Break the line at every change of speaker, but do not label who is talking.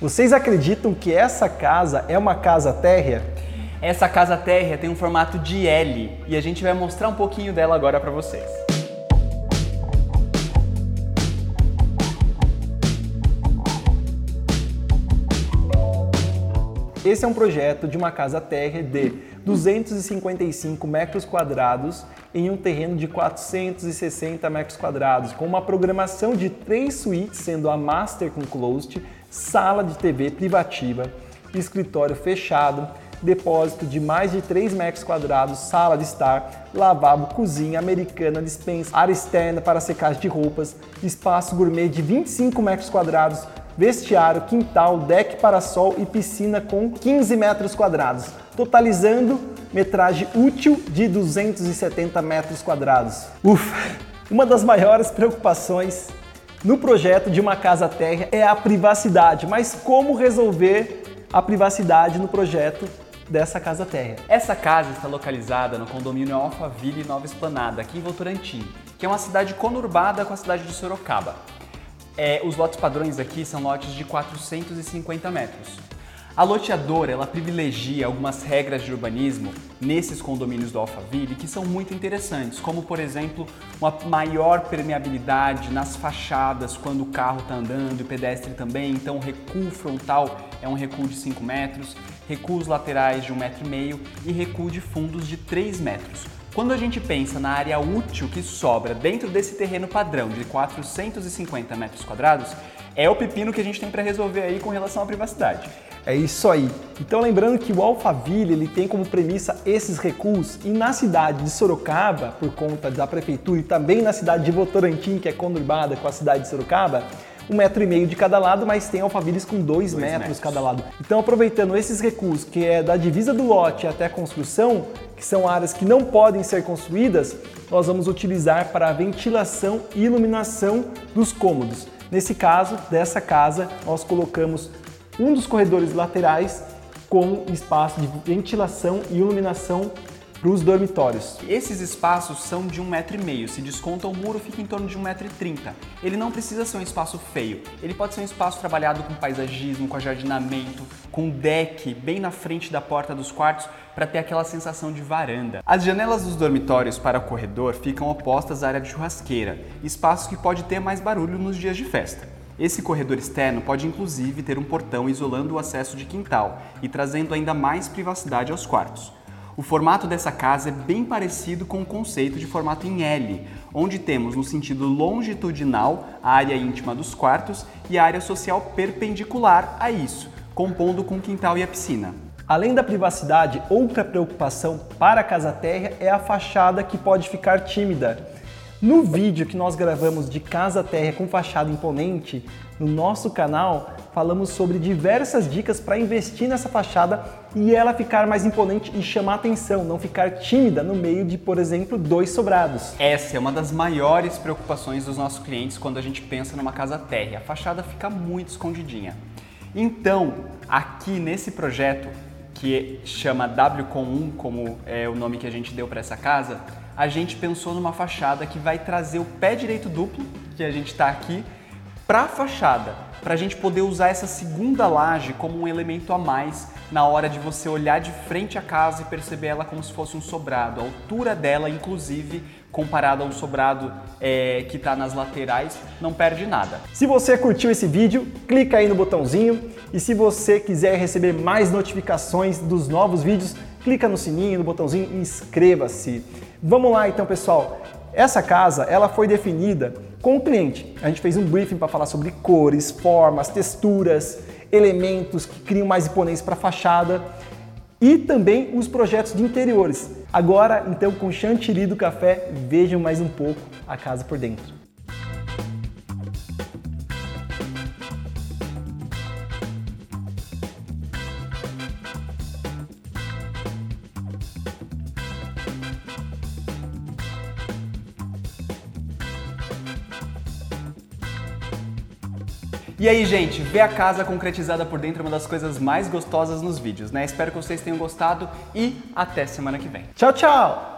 Vocês acreditam que essa casa é uma casa térrea?
Essa casa térrea tem um formato de L e a gente vai mostrar um pouquinho dela agora para vocês.
Esse é um projeto de uma casa térrea de 255 metros quadrados em um terreno de 460 metros quadrados, com uma programação de três suítes, sendo a Master com Closet, sala de TV privativa, escritório fechado, depósito de mais de 3 metros quadrados, sala de estar, lavabo, cozinha americana, dispensa, área externa para secagem de roupas, espaço gourmet de 25 metros quadrados, vestiário, quintal, deck para sol e piscina com 15 metros quadrados, totalizando metragem útil de 270 metros quadrados. Ufa! Uma das maiores preocupações no projeto de uma casa térrea é a privacidade, mas como resolver a privacidade no projeto dessa casa térrea?
Essa casa está localizada no condomínio Alphaville Nova Esplanada, aqui em Votorantim, que é uma cidade conurbada com a cidade de Sorocaba. É, os lotes padrões aqui são lotes de 450 metros. A loteadora ela privilegia algumas regras de urbanismo nesses condomínios do Alphaville que são muito interessantes, como por exemplo uma maior permeabilidade nas fachadas quando o carro está andando e o pedestre também, então o recuo frontal é um recuo de 5 metros, recuos laterais de 1,5 um metro e meio e recuo de fundos de 3 metros. Quando a gente pensa na área útil que sobra dentro desse terreno padrão de 450 metros quadrados, é o pepino que a gente tem para resolver aí com relação à privacidade.
É isso aí. Então lembrando que o Alphaville ele tem como premissa esses recuos e na cidade de Sorocaba, por conta da prefeitura e também na cidade de Votorantim, que é conurbada com a cidade de Sorocaba, um metro e meio de cada lado, mas tem alfavilles com dois, dois metros, metros cada lado. Então aproveitando esses recursos, que é da divisa do lote até a construção, que são áreas que não podem ser construídas, nós vamos utilizar para a ventilação e iluminação dos cômodos. Nesse caso, dessa casa, nós colocamos um dos corredores laterais com espaço de ventilação e iluminação para os dormitórios.
Esses espaços são de um metro e meio. Se desconta o muro, fica em torno de um metro e trinta. Ele não precisa ser um espaço feio. Ele pode ser um espaço trabalhado com paisagismo, com jardinamento, com deck bem na frente da porta dos quartos para ter aquela sensação de varanda. As janelas dos dormitórios para o corredor ficam opostas à área de churrasqueira, espaço que pode ter mais barulho nos dias de festa. Esse corredor externo pode inclusive ter um portão isolando o acesso de quintal e trazendo ainda mais privacidade aos quartos. O formato dessa casa é bem parecido com o conceito de formato em L, onde temos no sentido longitudinal a área íntima dos quartos e a área social perpendicular a isso, compondo com o quintal e a piscina.
Além da privacidade, outra preocupação para a casa térrea é a fachada que pode ficar tímida. No vídeo que nós gravamos de casa térrea com fachada imponente, no nosso canal, falamos sobre diversas dicas para investir nessa fachada e ela ficar mais imponente e chamar atenção, não ficar tímida no meio de, por exemplo, dois sobrados.
Essa é uma das maiores preocupações dos nossos clientes quando a gente pensa numa casa térrea. A fachada fica muito escondidinha. Então, aqui nesse projeto, que chama WCOM1, como é o nome que a gente deu para essa casa, a gente pensou numa fachada que vai trazer o pé direito duplo, que a gente está aqui, para a fachada, para a gente poder usar essa segunda laje como um elemento a mais na hora de você olhar de frente à casa e perceber ela como se fosse um sobrado. A altura dela, inclusive, comparado a um sobrado é, que está nas laterais, não perde nada.
Se você curtiu esse vídeo, clica aí no botãozinho e se você quiser receber mais notificações dos novos vídeos, clica no sininho, no botãozinho e inscreva-se. Vamos lá então, pessoal. Essa casa, ela foi definida com o cliente. A gente fez um briefing para falar sobre cores, formas, texturas, elementos que criam mais imponência para a fachada e também os projetos de interiores. Agora, então, com chantilly do café, vejam mais um pouco a casa por dentro.
E aí, gente, ver a casa concretizada por dentro é uma das coisas mais gostosas nos vídeos, né? Espero que vocês tenham gostado e até semana que vem.
Tchau, tchau!